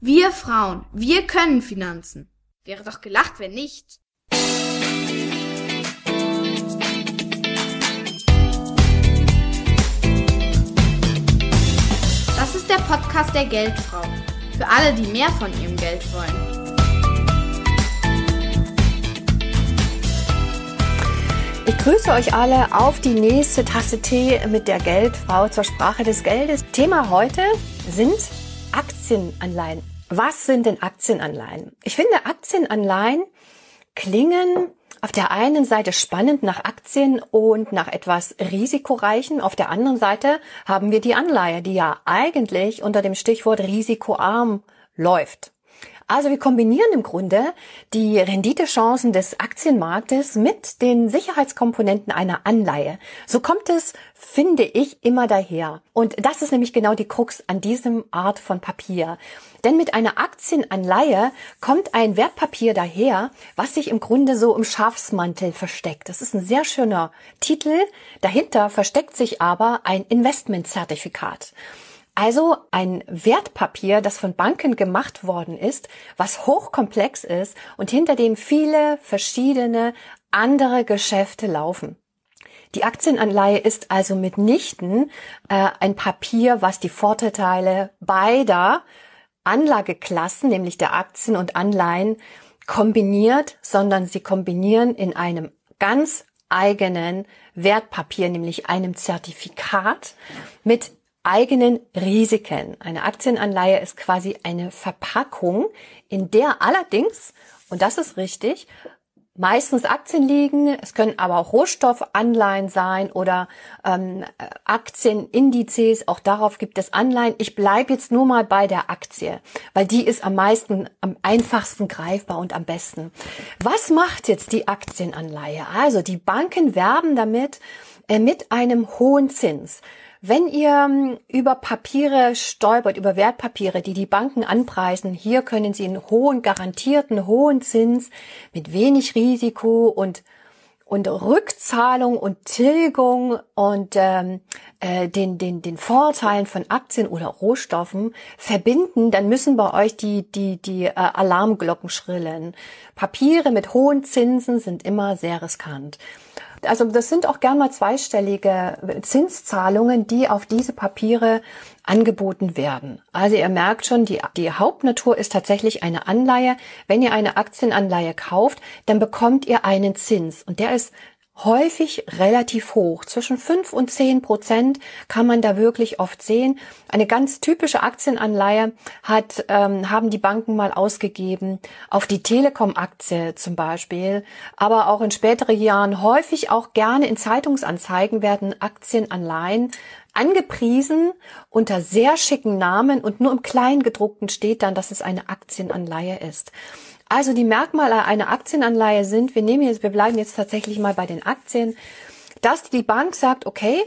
Wir Frauen, wir können Finanzen. Wäre doch gelacht, wenn nicht. Das ist der Podcast der Geldfrau. Für alle, die mehr von ihrem Geld wollen. Ich grüße euch alle auf die nächste Tasse Tee mit der Geldfrau zur Sprache des Geldes. Thema heute sind Aktienanleihen. Was sind denn Aktienanleihen? Ich finde, Aktienanleihen klingen auf der einen Seite spannend nach Aktien und nach etwas risikoreichen. Auf der anderen Seite haben wir die Anleihe, die ja eigentlich unter dem Stichwort risikoarm läuft. Also wir kombinieren im Grunde die Renditechancen des Aktienmarktes mit den Sicherheitskomponenten einer Anleihe. So kommt es, finde ich, immer daher. Und das ist nämlich genau die Krux an diesem Art von Papier. Denn mit einer Aktienanleihe kommt ein Wertpapier daher, was sich im Grunde so im Schafsmantel versteckt. Das ist ein sehr schöner Titel. Dahinter versteckt sich aber ein Investmentzertifikat. Also ein Wertpapier, das von Banken gemacht worden ist, was hochkomplex ist und hinter dem viele verschiedene andere Geschäfte laufen. Die Aktienanleihe ist also mitnichten äh, ein Papier, was die Vorteile beider Anlageklassen, nämlich der Aktien und Anleihen, kombiniert, sondern sie kombinieren in einem ganz eigenen Wertpapier, nämlich einem Zertifikat mit eigenen Risiken. Eine Aktienanleihe ist quasi eine Verpackung, in der allerdings, und das ist richtig, meistens Aktien liegen. Es können aber auch Rohstoffanleihen sein oder ähm, Aktienindizes. Auch darauf gibt es Anleihen. Ich bleibe jetzt nur mal bei der Aktie, weil die ist am meisten, am einfachsten greifbar und am besten. Was macht jetzt die Aktienanleihe? Also die Banken werben damit äh, mit einem hohen Zins. Wenn ihr ähm, über Papiere stolpert, über Wertpapiere, die die Banken anpreisen, hier können Sie einen hohen, garantierten hohen Zins mit wenig Risiko und und Rückzahlung und Tilgung und ähm, äh, den, den, den Vorteilen von Aktien oder Rohstoffen verbinden, dann müssen bei euch die, die, die äh, Alarmglocken schrillen. Papiere mit hohen Zinsen sind immer sehr riskant. Also das sind auch gern mal zweistellige Zinszahlungen, die auf diese Papiere angeboten werden. Also ihr merkt schon, die, die Hauptnatur ist tatsächlich eine Anleihe. Wenn ihr eine Aktienanleihe kauft, dann bekommt ihr einen Zins und der ist häufig relativ hoch. Zwischen fünf und zehn Prozent kann man da wirklich oft sehen. Eine ganz typische Aktienanleihe hat, ähm, haben die Banken mal ausgegeben auf die Telekom-Aktie zum Beispiel. Aber auch in späteren Jahren häufig auch gerne in Zeitungsanzeigen werden Aktienanleihen angepriesen unter sehr schicken Namen und nur im Kleingedruckten steht dann, dass es eine Aktienanleihe ist. Also die Merkmale einer Aktienanleihe sind, wir nehmen jetzt, wir bleiben jetzt tatsächlich mal bei den Aktien, dass die Bank sagt, okay,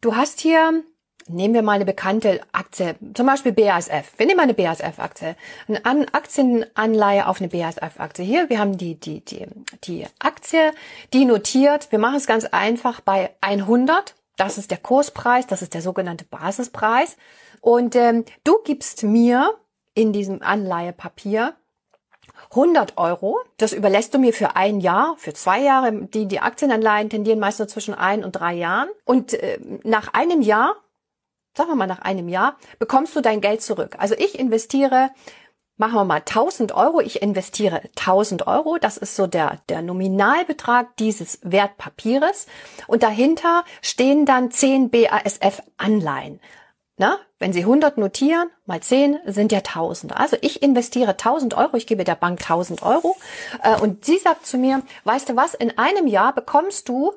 du hast hier Nehmen wir mal eine bekannte Aktie, zum Beispiel BASF. Wir nehmen eine BASF-Aktie. Eine Aktienanleihe auf eine BASF-Aktie. Hier, wir haben die, die, die, die Aktie, die notiert. Wir machen es ganz einfach bei 100. Das ist der Kurspreis, das ist der sogenannte Basispreis. Und ähm, du gibst mir in diesem Anleihepapier 100 Euro. Das überlässt du mir für ein Jahr, für zwei Jahre. Die, die Aktienanleihen tendieren meist nur zwischen ein und drei Jahren. Und äh, nach einem Jahr, sagen wir mal nach einem Jahr, bekommst du dein Geld zurück. Also ich investiere machen wir mal 1000 Euro. Ich investiere 1000 Euro. Das ist so der, der Nominalbetrag dieses Wertpapieres. Und dahinter stehen dann 10 BASF Anleihen. Na, wenn Sie 100 notieren, mal 10 sind ja 1000. Also ich investiere 1000 Euro, ich gebe der Bank 1000 Euro äh, und sie sagt zu mir, weißt du was, in einem Jahr bekommst du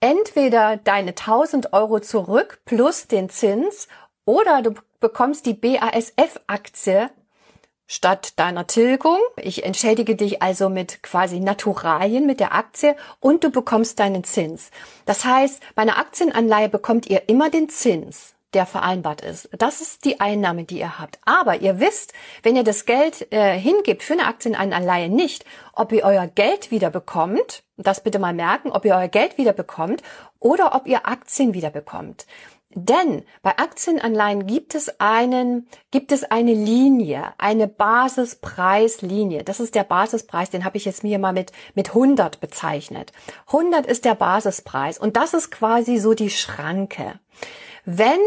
entweder deine 1000 Euro zurück plus den Zins oder du bekommst die BASF-Aktie statt deiner Tilgung. Ich entschädige dich also mit quasi Naturalien, mit der Aktie und du bekommst deinen Zins. Das heißt, bei einer Aktienanleihe bekommt ihr immer den Zins der vereinbart ist. Das ist die Einnahme, die ihr habt. Aber ihr wisst, wenn ihr das Geld äh, hingibt für eine Aktienanleihe nicht, ob ihr euer Geld wieder bekommt, das bitte mal merken, ob ihr euer Geld wieder bekommt oder ob ihr Aktien wieder bekommt. Denn bei Aktienanleihen gibt es einen, gibt es eine Linie, eine Basispreislinie. Das ist der Basispreis, den habe ich jetzt mir mal mit, mit 100 bezeichnet. 100 ist der Basispreis und das ist quasi so die Schranke. Wenn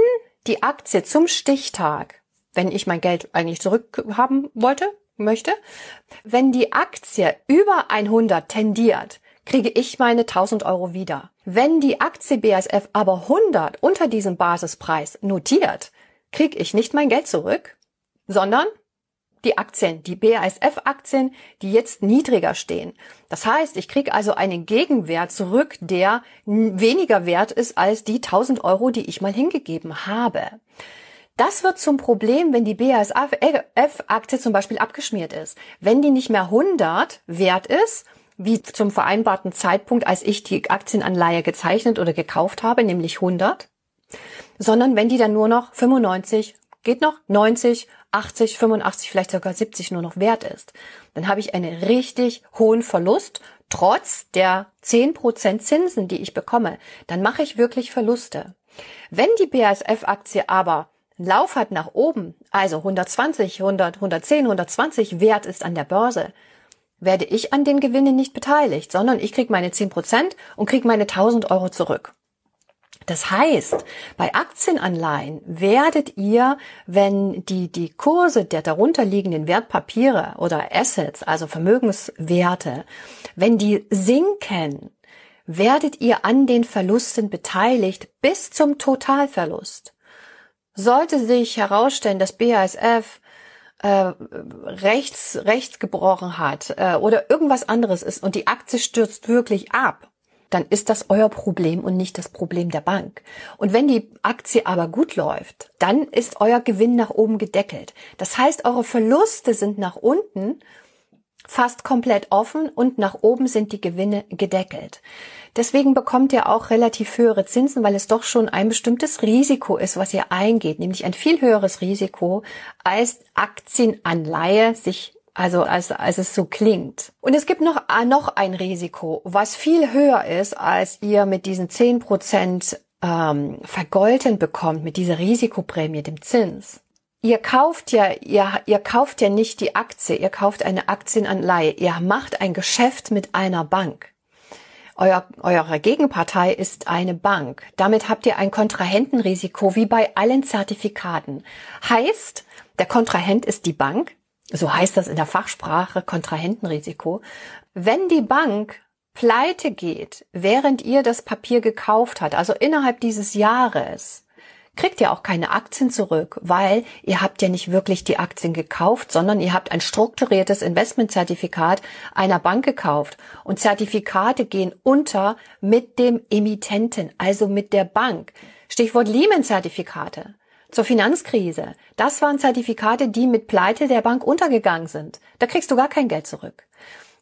die Aktie zum Stichtag, wenn ich mein Geld eigentlich zurückhaben wollte, möchte, wenn die Aktie über 100 tendiert, kriege ich meine 1000 Euro wieder. Wenn die Aktie BASF aber 100 unter diesem Basispreis notiert, kriege ich nicht mein Geld zurück, sondern die Aktien, die BASF-Aktien, die jetzt niedriger stehen. Das heißt, ich kriege also einen Gegenwert zurück, der weniger wert ist als die 1000 Euro, die ich mal hingegeben habe. Das wird zum Problem, wenn die BASF-Aktie zum Beispiel abgeschmiert ist. Wenn die nicht mehr 100 wert ist, wie zum vereinbarten Zeitpunkt, als ich die Aktienanleihe gezeichnet oder gekauft habe, nämlich 100, sondern wenn die dann nur noch 95, geht noch 90, 80, 85, vielleicht sogar 70 nur noch wert ist, dann habe ich einen richtig hohen Verlust, trotz der 10% Zinsen, die ich bekomme. Dann mache ich wirklich Verluste. Wenn die BASF-Aktie aber Lauf hat nach oben, also 120, 100, 110, 120 wert ist an der Börse, werde ich an den Gewinnen nicht beteiligt, sondern ich kriege meine 10% und kriege meine 1000 Euro zurück. Das heißt, bei Aktienanleihen werdet ihr, wenn die, die Kurse der darunterliegenden Wertpapiere oder Assets, also Vermögenswerte, wenn die sinken, werdet ihr an den Verlusten beteiligt bis zum Totalverlust. Sollte sich herausstellen, dass BASF äh, rechts, rechts gebrochen hat äh, oder irgendwas anderes ist und die Aktie stürzt wirklich ab, dann ist das euer Problem und nicht das Problem der Bank. Und wenn die Aktie aber gut läuft, dann ist euer Gewinn nach oben gedeckelt. Das heißt, eure Verluste sind nach unten fast komplett offen und nach oben sind die Gewinne gedeckelt. Deswegen bekommt ihr auch relativ höhere Zinsen, weil es doch schon ein bestimmtes Risiko ist, was ihr eingeht, nämlich ein viel höheres Risiko als Aktienanleihe sich also als, als es so klingt. Und es gibt noch, äh, noch ein Risiko, was viel höher ist, als ihr mit diesen zehn Prozent ähm, vergolten bekommt, mit dieser Risikoprämie, dem Zins. Ihr kauft ja, ihr, ihr kauft ja nicht die Aktie, ihr kauft eine Aktienanleihe, ihr macht ein Geschäft mit einer Bank. Euer, eure Gegenpartei ist eine Bank. Damit habt ihr ein Kontrahentenrisiko wie bei allen Zertifikaten. Heißt, der Kontrahent ist die Bank. So heißt das in der Fachsprache Kontrahentenrisiko. Wenn die Bank pleite geht, während ihr das Papier gekauft habt, also innerhalb dieses Jahres, kriegt ihr auch keine Aktien zurück, weil ihr habt ja nicht wirklich die Aktien gekauft, sondern ihr habt ein strukturiertes Investmentzertifikat einer Bank gekauft. Und Zertifikate gehen unter mit dem Emittenten, also mit der Bank. Stichwort Lehman-Zertifikate. Zur Finanzkrise. Das waren Zertifikate, die mit Pleite der Bank untergegangen sind. Da kriegst du gar kein Geld zurück.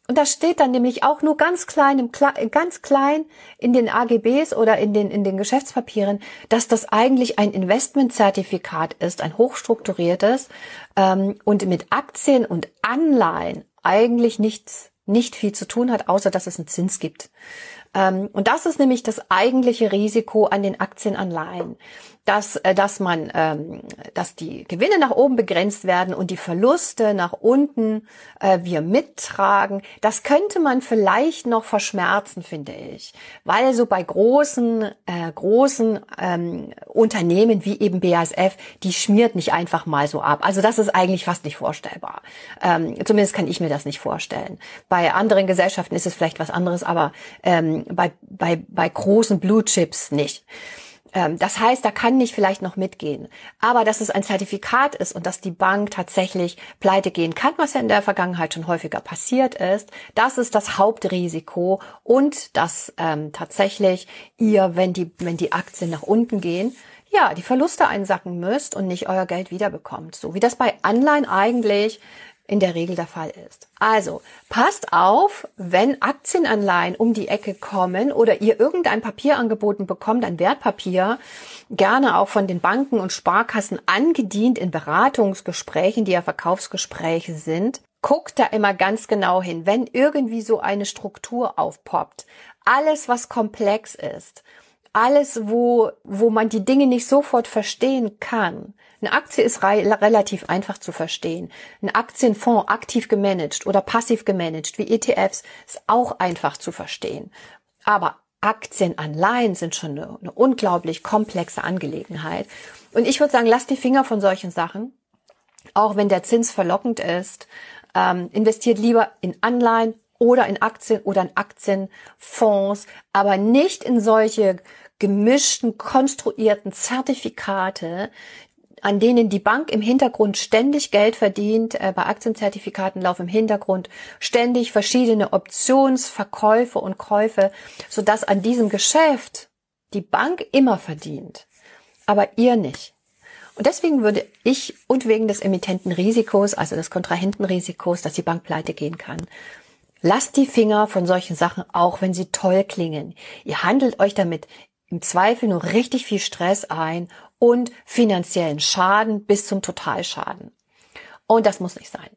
Und das steht dann nämlich auch nur ganz klein, im, ganz klein in den AGBs oder in den, in den Geschäftspapieren, dass das eigentlich ein Investmentzertifikat ist, ein hochstrukturiertes ähm, und mit Aktien und Anleihen eigentlich nichts, nicht viel zu tun hat, außer dass es einen Zins gibt. Ähm, und das ist nämlich das eigentliche Risiko an den Aktienanleihen dass, äh, dass man, ähm, dass die Gewinne nach oben begrenzt werden und die Verluste nach unten äh, wir mittragen. Das könnte man vielleicht noch verschmerzen, finde ich, weil so bei großen, äh, großen ähm, Unternehmen wie eben BASF, die schmiert nicht einfach mal so ab. Also das ist eigentlich fast nicht vorstellbar. Ähm, zumindest kann ich mir das nicht vorstellen. Bei anderen Gesellschaften ist es vielleicht was anderes, aber ähm, bei, bei, bei großen Blue Chips nicht. Ähm, das heißt, da kann nicht vielleicht noch mitgehen. Aber dass es ein Zertifikat ist und dass die Bank tatsächlich pleite gehen kann, was ja in der Vergangenheit schon häufiger passiert ist, das ist das Hauptrisiko und dass ähm, tatsächlich ihr, wenn die, wenn die Aktien nach unten gehen, ja, die Verluste einsacken müsst und nicht euer Geld wiederbekommt. So wie das bei Anleihen eigentlich in der Regel der Fall ist. Also passt auf, wenn Aktienanleihen um die Ecke kommen oder ihr irgendein Papier angeboten bekommt, ein Wertpapier, gerne auch von den Banken und Sparkassen angedient in Beratungsgesprächen, die ja Verkaufsgespräche sind. Guckt da immer ganz genau hin, wenn irgendwie so eine Struktur aufpoppt. Alles, was komplex ist, alles, wo, wo man die Dinge nicht sofort verstehen kann. Eine Aktie ist re relativ einfach zu verstehen. Ein Aktienfonds aktiv gemanagt oder passiv gemanagt wie ETFs ist auch einfach zu verstehen. Aber Aktienanleihen sind schon eine, eine unglaublich komplexe Angelegenheit. Und ich würde sagen, lasst die Finger von solchen Sachen. Auch wenn der Zins verlockend ist, ähm, investiert lieber in Anleihen oder in Aktien oder in Aktienfonds, aber nicht in solche gemischten, konstruierten Zertifikate, an denen die Bank im Hintergrund ständig Geld verdient. Äh, bei Aktienzertifikaten laufen im Hintergrund ständig verschiedene Optionsverkäufe und Käufe, sodass an diesem Geschäft die Bank immer verdient, aber ihr nicht. Und deswegen würde ich und wegen des Emittentenrisikos, also des Kontrahentenrisikos, dass die Bank pleite gehen kann, lasst die Finger von solchen Sachen, auch wenn sie toll klingen. Ihr handelt euch damit im Zweifel nur richtig viel Stress ein und finanziellen Schaden bis zum Totalschaden. Und das muss nicht sein.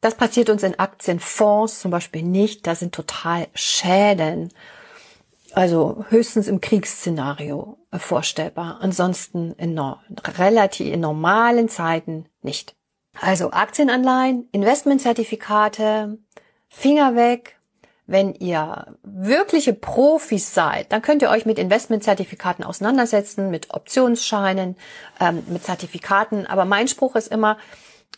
Das passiert uns in Aktienfonds zum Beispiel nicht. Da sind total Schäden. Also höchstens im Kriegsszenario vorstellbar. Ansonsten in no relativ in normalen Zeiten nicht. Also Aktienanleihen, Investmentzertifikate, Finger weg, wenn ihr wirkliche Profis seid, dann könnt ihr euch mit Investmentzertifikaten auseinandersetzen, mit Optionsscheinen, ähm, mit Zertifikaten. Aber mein Spruch ist immer,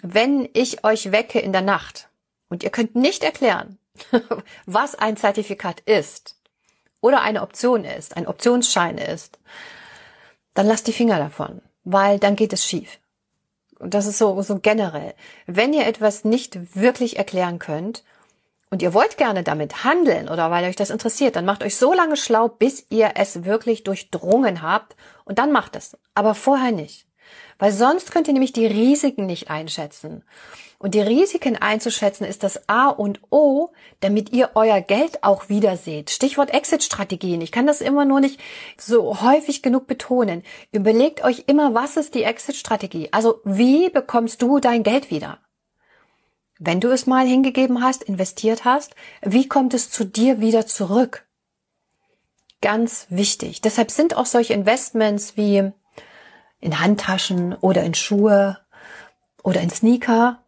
wenn ich euch wecke in der Nacht und ihr könnt nicht erklären, was ein Zertifikat ist oder eine Option ist, ein Optionsschein ist, dann lasst die Finger davon, weil dann geht es schief. Und das ist so, so generell. Wenn ihr etwas nicht wirklich erklären könnt und ihr wollt gerne damit handeln oder weil euch das interessiert, dann macht euch so lange schlau, bis ihr es wirklich durchdrungen habt und dann macht es. Aber vorher nicht. Weil sonst könnt ihr nämlich die Risiken nicht einschätzen. Und die Risiken einzuschätzen ist das A und O, damit ihr euer Geld auch wieder seht. Stichwort Exit-Strategien. Ich kann das immer nur nicht so häufig genug betonen. Überlegt euch immer, was ist die Exit-Strategie? Also wie bekommst du dein Geld wieder? Wenn du es mal hingegeben hast, investiert hast, wie kommt es zu dir wieder zurück? Ganz wichtig. Deshalb sind auch solche Investments wie in Handtaschen oder in Schuhe oder in Sneaker,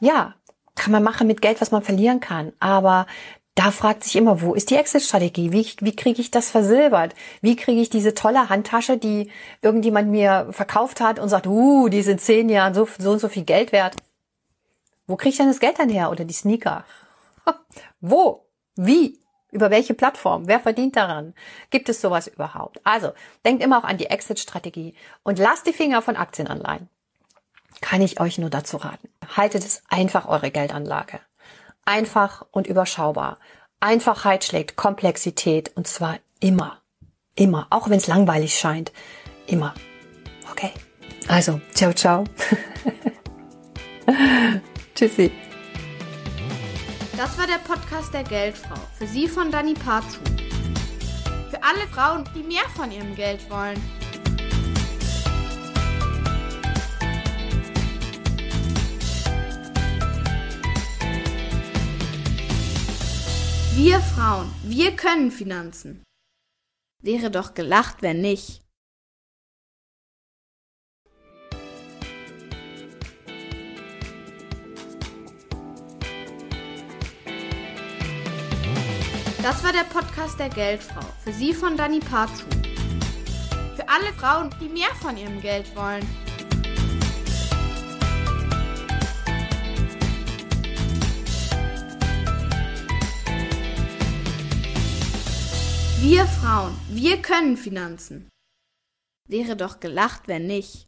ja, kann man machen mit Geld, was man verlieren kann. Aber da fragt sich immer, wo ist die Exit-Strategie? Wie, wie kriege ich das versilbert? Wie kriege ich diese tolle Handtasche, die irgendjemand mir verkauft hat und sagt, uh, die sind zehn Jahren so, so und so viel Geld wert? Wo kriege ich denn das Geld dann her? Oder die Sneaker? Wo? Wie? Über welche Plattform? Wer verdient daran? Gibt es sowas überhaupt? Also, denkt immer auch an die Exit-Strategie und lasst die Finger von Aktienanleihen. Kann ich euch nur dazu raten. Haltet es einfach eure Geldanlage. Einfach und überschaubar. Einfachheit schlägt Komplexität und zwar immer. Immer. Auch wenn es langweilig scheint. Immer. Okay. Also, ciao, ciao. Tschüssi. Das war der Podcast der Geldfrau. Für Sie von Dani Parzu. Für alle Frauen, die mehr von ihrem Geld wollen. Wir Frauen, wir können Finanzen. Wäre doch gelacht, wenn nicht. Das war der Podcast der Geldfrau. Für Sie von Dani Parzu. Für alle Frauen, die mehr von ihrem Geld wollen. Wir Frauen, wir können Finanzen. Wäre doch gelacht, wenn nicht.